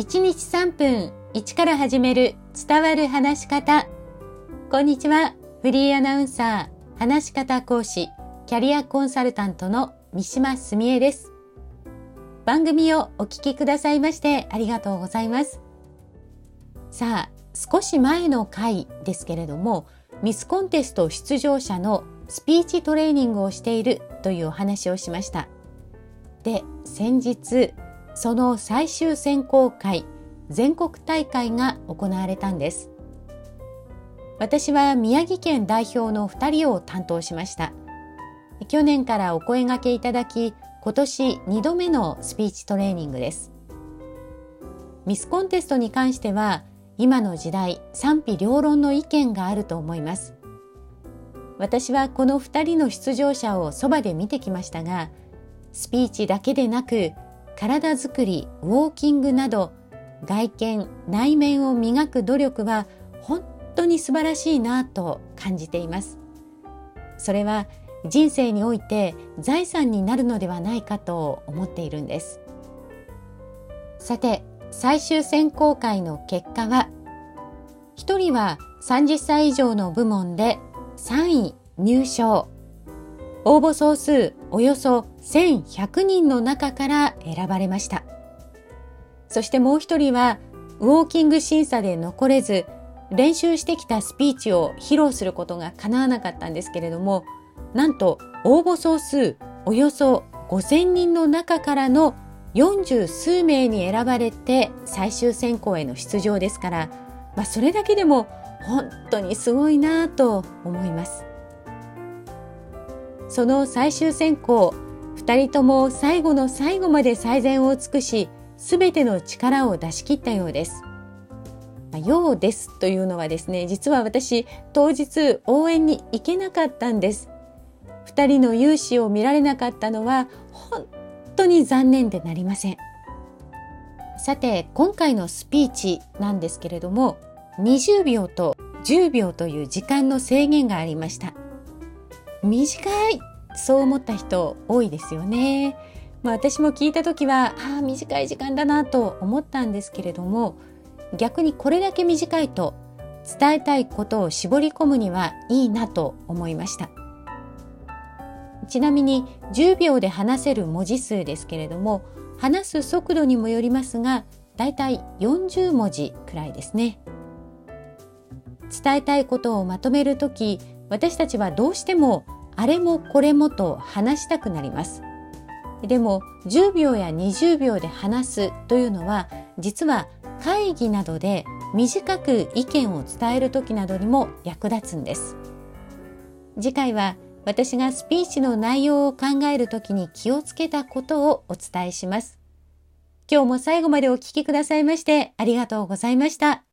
1日3分1から始める伝わる話し方。こんにちは。フリーアナウンサー、話し方講師、キャリアコンサルタントの三島澄江です。番組をお聞きくださいましてありがとうございます。さあ、少し前の回ですけれども、ミスコンテスト出場者のスピーチトレーニングをしているというお話をしました。で、先日、その最終選考会全国大会が行われたんです。私は宮城県代表の2人を担当しました。去年からお声掛けいただき今年2度目のスピーチトレーニングです。ミスコンテストに関しては今の時代賛否両論の意見があると思います。私はこの2人の出場者をそばで見てきましたがスピーチだけでなく体づくりウォーキングなど外見内面を磨く努力は本当に素晴らしいなと感じています。それは人生において財産になるのではないかと思っているんです。さて最終選考会の結果は1人は30歳以上の部門で3位入賞。応募総数およそ1100人の中から選ばれました。そしてもう一人は、ウォーキング審査で残れず、練習してきたスピーチを披露することが叶わなかったんですけれども、なんと応募総数およそ5000人の中からの40数名に選ばれて最終選考への出場ですから、まあ、それだけでも本当にすごいなと思います。その最終選考、2人とも最後の最後まで最善を尽くし、すべての力を出し切ったようです。まあ、ようですというのはですね、実は私、当日応援に行けなかったんです。2人の勇姿を見られなかったのは、本当に残念でなりません。さて、今回のスピーチなんですけれども、20秒と10秒という時間の制限がありました。短いそう思った人多いですよね。まあ、私も聞いた時はああ短い時間だなと思ったんですけれども逆にこれだけ短いと伝えたいことを絞り込むにはいいなと思いましたちなみに10秒で話せる文字数ですけれども話す速度にもよりますがだいたい40文字くらいですね伝えたいことをまとめるとき私たちはどうしてもあれもこれもと話したくなります。でも10秒や20秒で話すというのは実は会議などで短く意見を伝える時などにも役立つんです。次回は私がスピーチの内容を考えるときに気をつけたことをお伝えします。今日も最後までお聞きくださいましてありがとうございました。